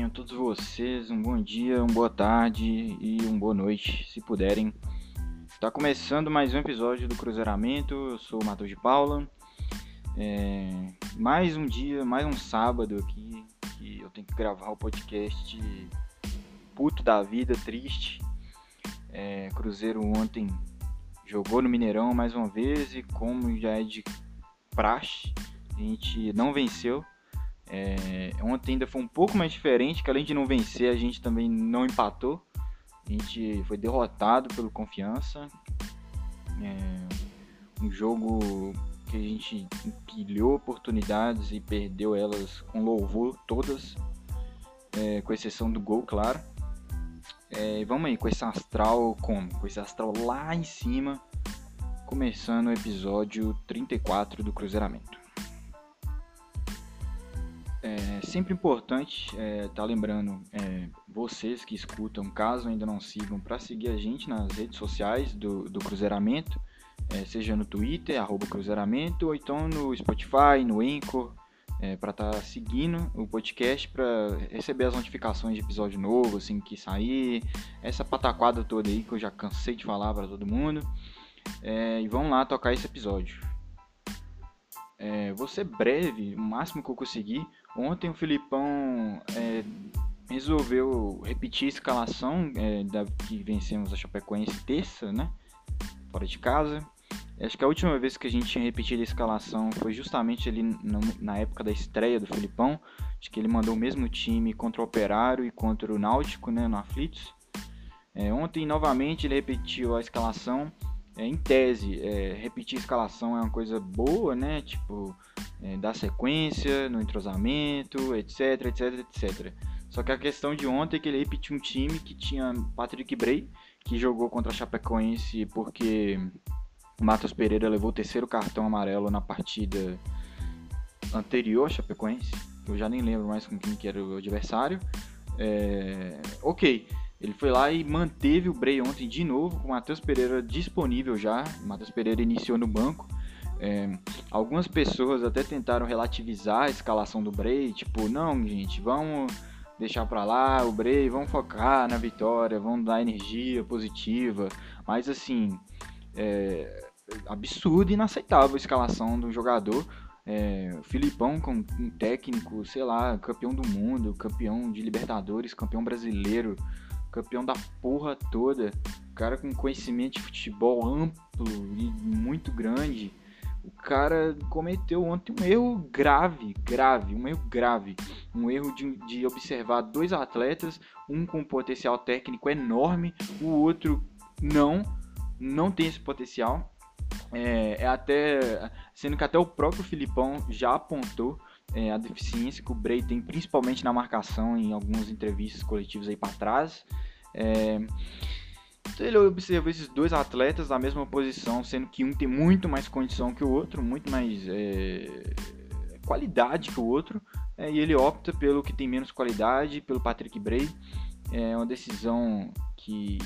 Tenham todos vocês um bom dia, uma boa tarde e uma boa noite, se puderem. Está começando mais um episódio do Cruzeiramento. Eu sou o Matheus de Paula. É, mais um dia, mais um sábado aqui que eu tenho que gravar o podcast puto da vida, triste. É, Cruzeiro ontem jogou no Mineirão mais uma vez e como já é de praxe, a gente não venceu. É, ontem ainda foi um pouco mais diferente, que além de não vencer, a gente também não empatou. A gente foi derrotado pelo Confiança. É, um jogo que a gente empilhou oportunidades e perdeu elas com louvor todas, é, com exceção do gol, claro. É, vamos aí com esse astral como? Com esse astral lá em cima, começando o episódio 34 do Cruzeiramento. É sempre importante estar é, tá lembrando é, vocês que escutam, caso ainda não sigam, para seguir a gente nas redes sociais do, do Cruzeiramento, é, seja no Twitter, arroba Cruzeiramento, ou então no Spotify, no Anchor, é, para estar tá seguindo o podcast para receber as notificações de episódio novo, assim que sair, essa pataquada toda aí que eu já cansei de falar para todo mundo. É, e vamos lá tocar esse episódio. É, vou ser breve, o máximo que eu conseguir. Ontem o Filipão é, resolveu repetir a escalação é, da, que vencemos a Chapecoense terça, né? Fora de casa. Acho que a última vez que a gente tinha repetido a escalação foi justamente ali no, na época da estreia do Filipão. Acho que ele mandou o mesmo time contra o Operário e contra o Náutico, né? No Aflitos. É, ontem novamente ele repetiu a escalação é, em tese, é, repetir a escalação é uma coisa boa, né? Tipo, é, dar sequência no entrosamento, etc, etc, etc. Só que a questão de ontem é que ele repetiu um time que tinha Patrick Bray, que jogou contra a Chapecoense porque Matos Pereira levou o terceiro cartão amarelo na partida anterior à Chapecoense. Eu já nem lembro mais com quem que era o adversário. É... Ok, ele foi lá e manteve o Bray ontem de novo, com o Matheus Pereira disponível já. O Matheus Pereira iniciou no banco. É, algumas pessoas até tentaram relativizar a escalação do Bray, tipo, não, gente, vamos deixar para lá o Bray, vamos focar na vitória, vamos dar energia positiva. Mas assim, é absurdo e inaceitável a escalação do jogador. É, o Filipão com um técnico, sei lá, campeão do mundo, campeão de Libertadores, campeão brasileiro, campeão da porra toda, cara com conhecimento de futebol amplo e muito grande. O cara cometeu ontem um erro grave, grave, um erro grave. Um erro de, de observar dois atletas, um com potencial técnico enorme, o outro não, não tem esse potencial. É, é até. Sendo que até o próprio Filipão já apontou é, a deficiência que o Bray tem, principalmente na marcação, em algumas entrevistas coletivas aí para trás. É, então ele observou esses dois atletas na mesma posição, sendo que um tem muito mais condição que o outro, muito mais é, qualidade que o outro, é, e ele opta pelo que tem menos qualidade, pelo Patrick Bray. É uma decisão que,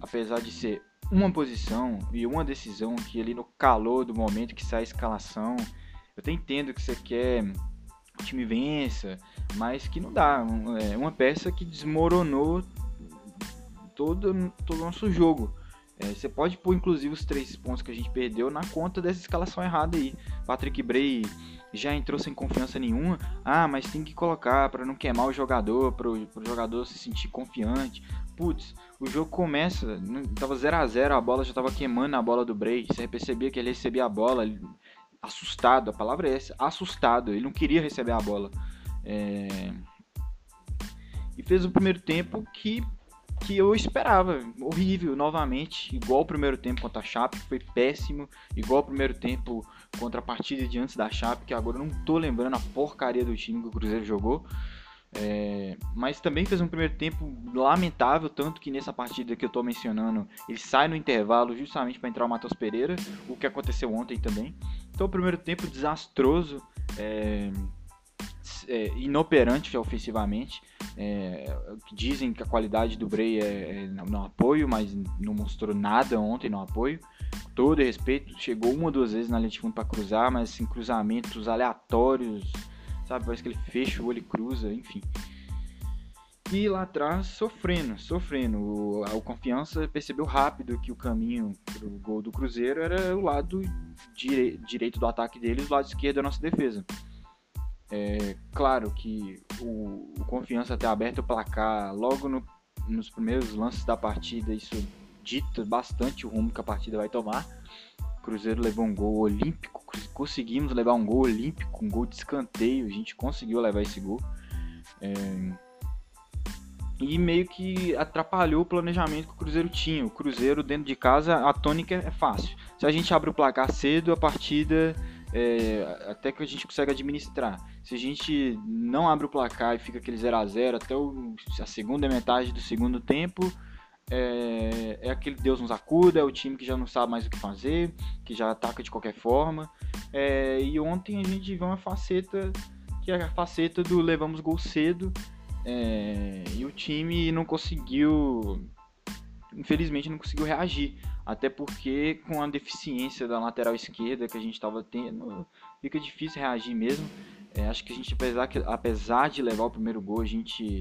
apesar de ser uma posição e uma decisão que ali no calor do momento que sai a escalação, eu até entendo que você quer o time vença, mas que não dá. É uma peça que desmoronou todo, todo o nosso jogo. É, você pode pôr inclusive os três pontos que a gente perdeu na conta dessa escalação errada aí. Patrick Bray já entrou sem confiança nenhuma. Ah, mas tem que colocar para não queimar o jogador, para o jogador se sentir confiante. Putz, o jogo começa, tava 0 a 0 a bola já tava queimando a bola do Bray. Você percebia que ele recebia a bola assustado, a palavra é essa, assustado. Ele não queria receber a bola. É... E fez o primeiro tempo que que eu esperava. Horrível, novamente, igual o primeiro tempo contra a Chape, que foi péssimo, igual o primeiro tempo contra a partida de antes da Chape, que agora não tô lembrando a porcaria do time que o Cruzeiro jogou. É, mas também fez um primeiro tempo lamentável, tanto que nessa partida que eu tô mencionando, ele sai no intervalo justamente para entrar o Matheus Pereira, o que aconteceu ontem também. Então, o primeiro tempo desastroso. É, é, inoperante ofensivamente. É, dizem que a qualidade do Bray é, é no apoio, mas não mostrou nada ontem no apoio. Todo respeito, chegou uma ou duas vezes na linha de fundo para cruzar, mas assim, cruzamentos aleatórios, sabe? Parece que ele fecha o olho e cruza, enfim. E lá atrás, sofrendo, sofrendo. O, o Confiança percebeu rápido que o caminho pro gol do Cruzeiro era o lado dire, direito do ataque deles, o lado esquerdo da nossa defesa. É, claro que o, o Confiança ter aberto o placar logo no, nos primeiros lances da partida, isso dita bastante o rumo que a partida vai tomar. O Cruzeiro levou um gol olímpico, conseguimos levar um gol olímpico, um gol de escanteio, a gente conseguiu levar esse gol. É, e meio que atrapalhou o planejamento que o Cruzeiro tinha. O Cruzeiro dentro de casa, a tônica é fácil. Se a gente abre o placar cedo, a partida é, até que a gente consegue administrar. Se a gente não abre o placar e fica aquele 0 a 0 até o, a segunda metade do segundo tempo, é, é, aquele Deus nos acuda, é o time que já não sabe mais o que fazer, que já ataca de qualquer forma. É, e ontem a gente viu uma faceta que é a faceta do levamos gol cedo é, e o time não conseguiu, infelizmente, não conseguiu reagir. Até porque com a deficiência da lateral esquerda que a gente estava tendo, fica difícil reagir mesmo. É, acho que a gente, apesar, apesar de levar o primeiro gol, a gente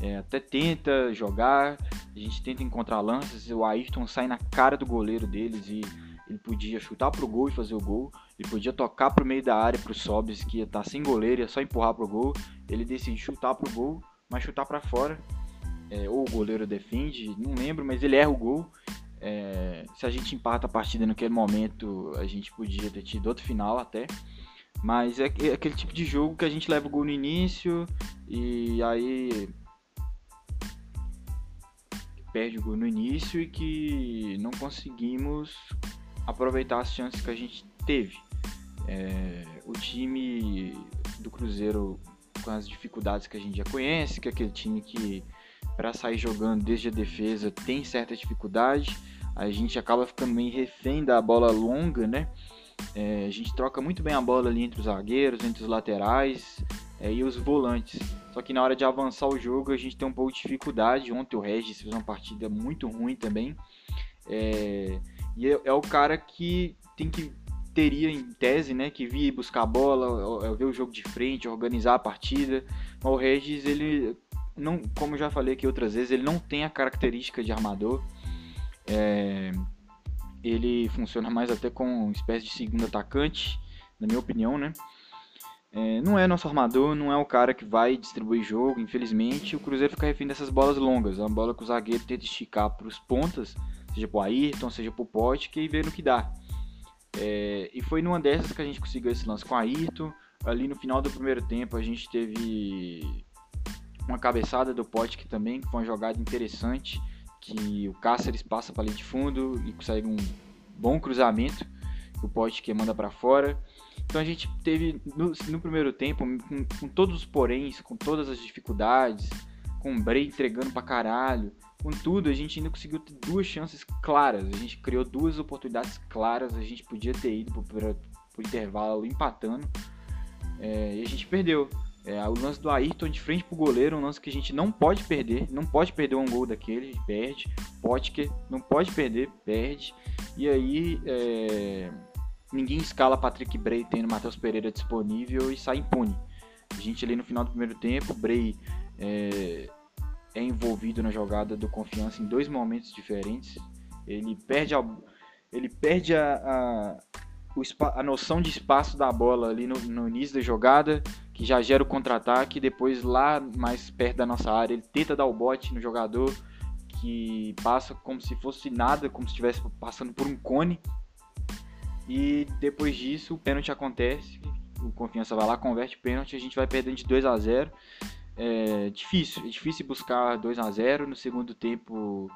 é, até tenta jogar, a gente tenta encontrar lances. O Ayrton sai na cara do goleiro deles e ele podia chutar pro gol e fazer o gol. Ele podia tocar pro meio da área pro Sobis, que ia estar tá sem goleiro, ia só empurrar pro gol. Ele decide chutar pro gol, mas chutar para fora. É, ou o goleiro defende, não lembro, mas ele erra o gol. É, se a gente empata a partida naquele momento, a gente podia ter tido outro final até. Mas é, é aquele tipo de jogo que a gente leva o gol no início e aí perde o gol no início e que não conseguimos aproveitar as chances que a gente teve. É, o time do Cruzeiro com as dificuldades que a gente já conhece, que é aquele time que para sair jogando desde a defesa tem certa dificuldade, a gente acaba ficando meio refém da bola longa, né? É, a gente troca muito bem a bola ali entre os zagueiros, entre os laterais é, e os volantes. Só que na hora de avançar o jogo a gente tem um pouco de dificuldade. Ontem o Regis fez uma partida muito ruim também. É, e é, é o cara que tem que teria em tese, né, que vir buscar a bola, ver o jogo de frente, organizar a partida. Mas o Regis, ele não, como eu já falei aqui outras vezes, ele não tem a característica de armador. É, ele funciona mais até com uma espécie de segundo atacante, na minha opinião, né? É, não é nosso armador, não é o cara que vai distribuir jogo, infelizmente. O Cruzeiro fica refém dessas bolas longas, é uma bola que o zagueiro tenta esticar para os pontas, seja para o Ayrton, seja para o Pote, que vê no que dá. É, e foi numa dessas que a gente conseguiu esse lance com a Ayrton. Ali no final do primeiro tempo a gente teve uma cabeçada do Pote que também foi uma jogada interessante, que o Cáceres passa para ali de fundo e consegue um bom cruzamento, o Pote que manda para fora. Então a gente teve no, no primeiro tempo, com, com, todos os poréns, com todas as dificuldades, com o Bray entregando para caralho, Contudo, a gente ainda conseguiu ter duas chances claras. A gente criou duas oportunidades claras. A gente podia ter ido para o intervalo empatando. É, e a gente perdeu. É, o lance do Ayrton de frente pro goleiro, um lance que a gente não pode perder. Não pode perder um gol daquele, perde. Potker não pode perder, perde. E aí é, ninguém escala Patrick Bray tendo Matheus Pereira disponível e sai impune. A gente ali no final do primeiro tempo, Bray é, é envolvido na jogada do confiança em dois momentos diferentes. Ele perde a, ele perde a, a, o, a noção de espaço da bola ali no, no início da jogada, que já gera o contra-ataque. Depois, lá mais perto da nossa área, ele tenta dar o bote no jogador, que passa como se fosse nada, como se estivesse passando por um cone. E depois disso, o pênalti acontece. O Confiança vai lá, converte pênalti, a gente vai perdendo de 2 a 0 é difícil, é difícil buscar 2 a 0 No segundo tempo,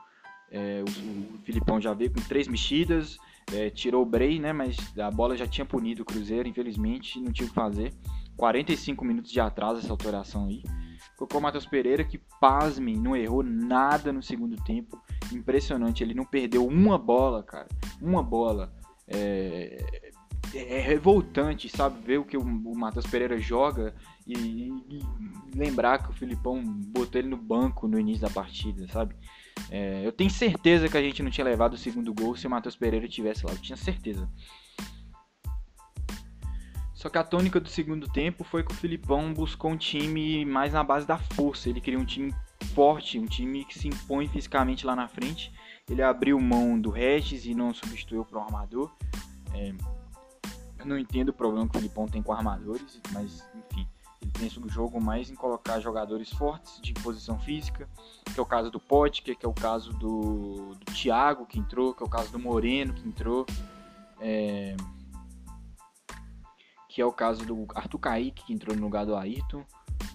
é, o, o, Filipão já veio com três mexidas, é, tirou o Bray, né? Mas a bola já tinha punido o Cruzeiro, infelizmente, não tinha o que fazer. 45 minutos de atraso essa alteração aí. Colocou o Matheus Pereira, que, pasmem, não errou nada no segundo tempo. Impressionante, ele não perdeu uma bola, cara. Uma bola. É, é revoltante, sabe? Ver o que o, o Matheus Pereira joga e, e, lembrar que o Filipão botou ele no banco no início da partida, sabe? É, eu tenho certeza que a gente não tinha levado o segundo gol se o Matheus Pereira tivesse lá, eu tinha certeza. Só que a tônica do segundo tempo foi que o Filipão buscou um time mais na base da força. Ele queria um time forte, um time que se impõe fisicamente lá na frente. Ele abriu mão do Regis e não substituiu para o armador. É, eu não entendo o problema que o Filipão tem com armadores, mas enfim, ele pensa no jogo mais em colocar jogadores fortes de posição física, que é o caso do Pote, que é o caso do, do Thiago que entrou, que é o caso do Moreno que entrou. É, que é o caso do Arthur Kaique, que entrou no lugar do Ayrton.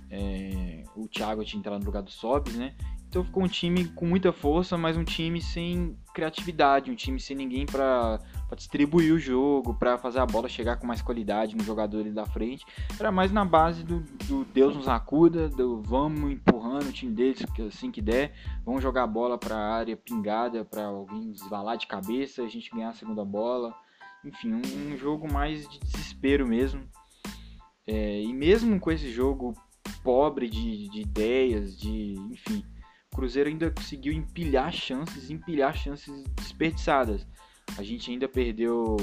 É, o Thiago tinha entrado no lugar do Sobs, né? Então ficou um time com muita força, mas um time sem criatividade, um time sem ninguém para distribuir o jogo, para fazer a bola chegar com mais qualidade no jogador ali da frente. Era mais na base do, do Deus nos acuda, do vamos empurrando o time deles assim que der, vamos jogar a bola para a área pingada, para alguém desvalar de cabeça, a gente ganhar a segunda bola. Enfim, um, um jogo mais de desespero mesmo. É, e mesmo com esse jogo pobre de, de ideias, de enfim, o Cruzeiro ainda conseguiu empilhar chances, empilhar chances desperdiçadas. A gente ainda perdeu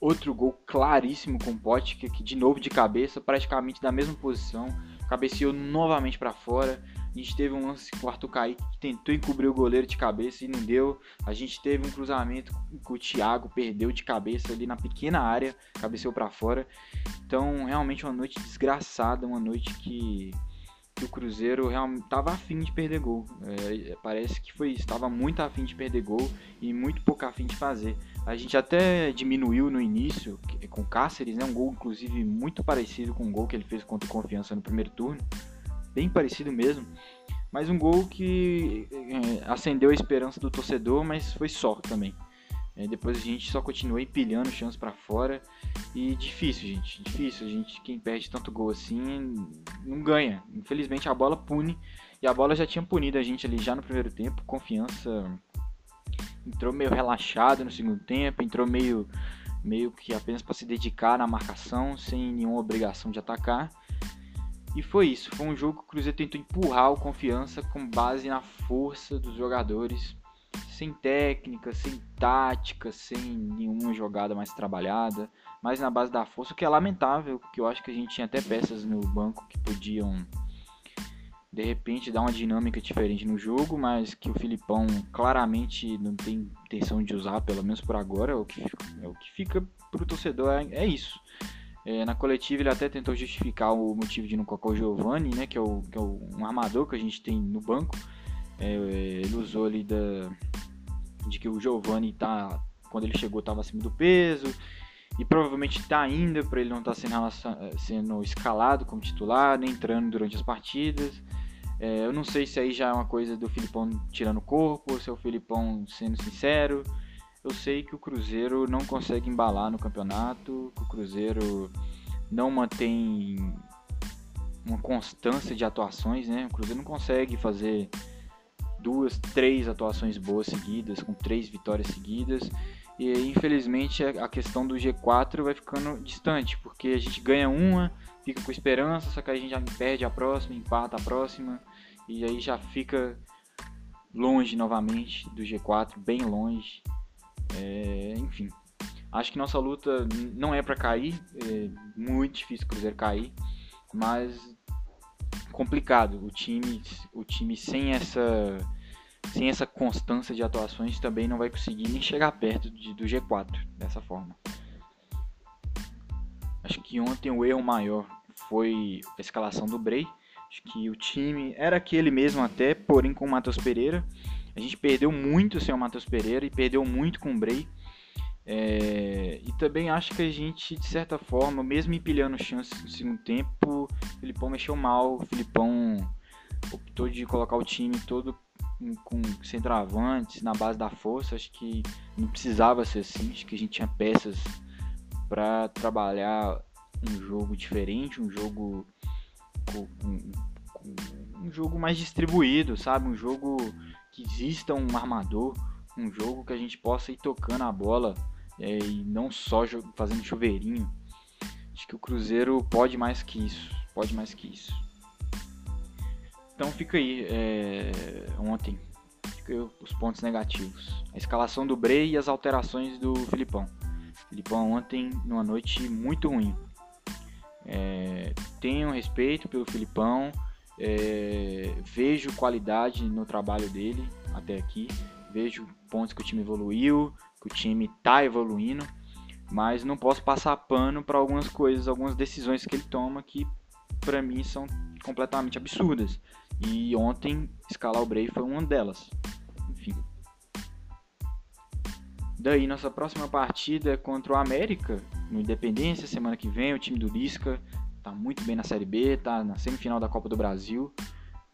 outro gol claríssimo com o que de novo de cabeça, praticamente da mesma posição, cabeceou novamente para fora. A gente teve um lance com o Arthur Kaique que tentou encobrir o goleiro de cabeça e não deu. A gente teve um cruzamento que o Thiago perdeu de cabeça ali na pequena área, cabeceou para fora. Então, realmente uma noite desgraçada, uma noite que, que o Cruzeiro estava afim de perder gol. É, parece que foi estava muito afim de perder gol e muito pouco afim de fazer. A gente até diminuiu no início com Cáceres, né? Um gol inclusive muito parecido com o gol que ele fez contra o Confiança no primeiro turno bem parecido mesmo. Mas um gol que é, acendeu a esperança do torcedor, mas foi só também. É, depois a gente só continua empilhando chances para fora. E difícil, gente. Difícil. A gente, quem perde tanto gol assim, não ganha. Infelizmente a bola pune. E a bola já tinha punido a gente ali já no primeiro tempo. Confiança entrou meio relaxado no segundo tempo. Entrou meio, meio que apenas para se dedicar na marcação, sem nenhuma obrigação de atacar. E foi isso, foi um jogo que o Cruzeiro tentou empurrar o confiança com base na força dos jogadores, sem técnica, sem tática, sem nenhuma jogada mais trabalhada, mas na base da força, o que é lamentável, porque eu acho que a gente tinha até peças no banco que podiam de repente dar uma dinâmica diferente no jogo, mas que o Filipão claramente não tem intenção de usar, pelo menos por agora, é o que, é o que fica pro torcedor é, é isso. É, na coletiva ele até tentou justificar o motivo de não colocar o Giovanni, né, que é, o, que é o, um armador que a gente tem no banco. É, ele usou ali da, de que o Giovanni tá, quando ele chegou estava acima do peso e provavelmente está ainda para ele não estar tá sendo, sendo escalado como titular, nem entrando durante as partidas. É, eu não sei se aí já é uma coisa do Filipão tirando o corpo, ou se é o Filipão sendo sincero eu sei que o Cruzeiro não consegue embalar no campeonato, que o Cruzeiro não mantém uma constância de atuações, né? O Cruzeiro não consegue fazer duas, três atuações boas seguidas, com três vitórias seguidas. E infelizmente a questão do G4 vai ficando distante, porque a gente ganha uma, fica com esperança, só que a gente já perde a próxima, empata a próxima, e aí já fica longe novamente do G4, bem longe. É, enfim, acho que nossa luta não é para cair, é muito difícil o Cruzeiro cair, mas complicado. O time, o time sem essa sem essa constância de atuações também não vai conseguir nem chegar perto de, do G4 dessa forma. Acho que ontem o erro maior foi a escalação do Bray. Acho que o time era aquele mesmo até, porém com o Matheus Pereira. A gente perdeu muito sem o Matheus Pereira e perdeu muito com o Bray. É, e também acho que a gente, de certa forma, mesmo empilhando chances no segundo tempo, o Filipão mexeu mal. O Filipão optou de colocar o time todo com centroavantes, na base da força. Acho que não precisava ser assim. Acho que a gente tinha peças para trabalhar um jogo diferente, um jogo com, com, um jogo mais distribuído, sabe? Um jogo que exista um armador, um jogo que a gente possa ir tocando a bola é, e não só fazendo chuveirinho. Acho que o Cruzeiro pode mais que isso, pode mais que isso. Então fica aí, é, ontem, fica aí os pontos negativos. A escalação do Brei e as alterações do Filipão. Filipão ontem, numa noite muito ruim. É, tenho respeito pelo Filipão, É, vejo qualidade no trabalho dele até aqui, vejo pontos que o time evoluiu, que o time está evoluindo, mas não posso passar pano para algumas coisas, algumas decisões que ele toma que para mim são completamente absurdas. E ontem escalar o Bray foi uma delas. Enfim. Daí nossa próxima partida é contra o América, no Independência, semana que vem, o time do Lisca tá muito bem na Série B, tá na semifinal da Copa do Brasil.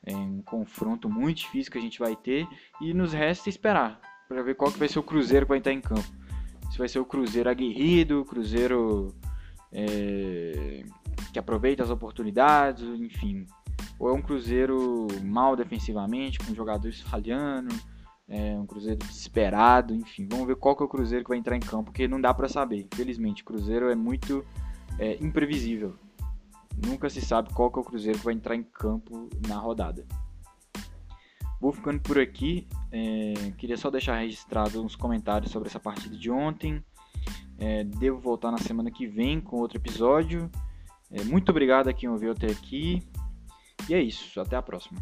É um confronto muito difícil que a gente vai ter e nos resta esperar para ver qual que vai ser o Cruzeiro que vai estar em campo. Se vai ser o Cruzeiro aguerrido, o Cruzeiro é, que aproveita as oportunidades, enfim. Ou é um Cruzeiro mal defensivamente, com jogadores falhando, é um Cruzeiro desesperado, enfim. Vamos ver qual que é o Cruzeiro que vai entrar em campo, porque não dá para saber. Infelizmente, o Cruzeiro é muito é, imprevisível. Nunca se sabe qual que é o Cruzeiro que vai entrar em campo na rodada. Vou ficando por aqui. É, queria só deixar registrado uns comentários sobre essa partida de ontem. É, devo voltar na semana que vem com outro episódio. É, muito obrigado a quem ouviu até aqui. E é isso. Até a próxima.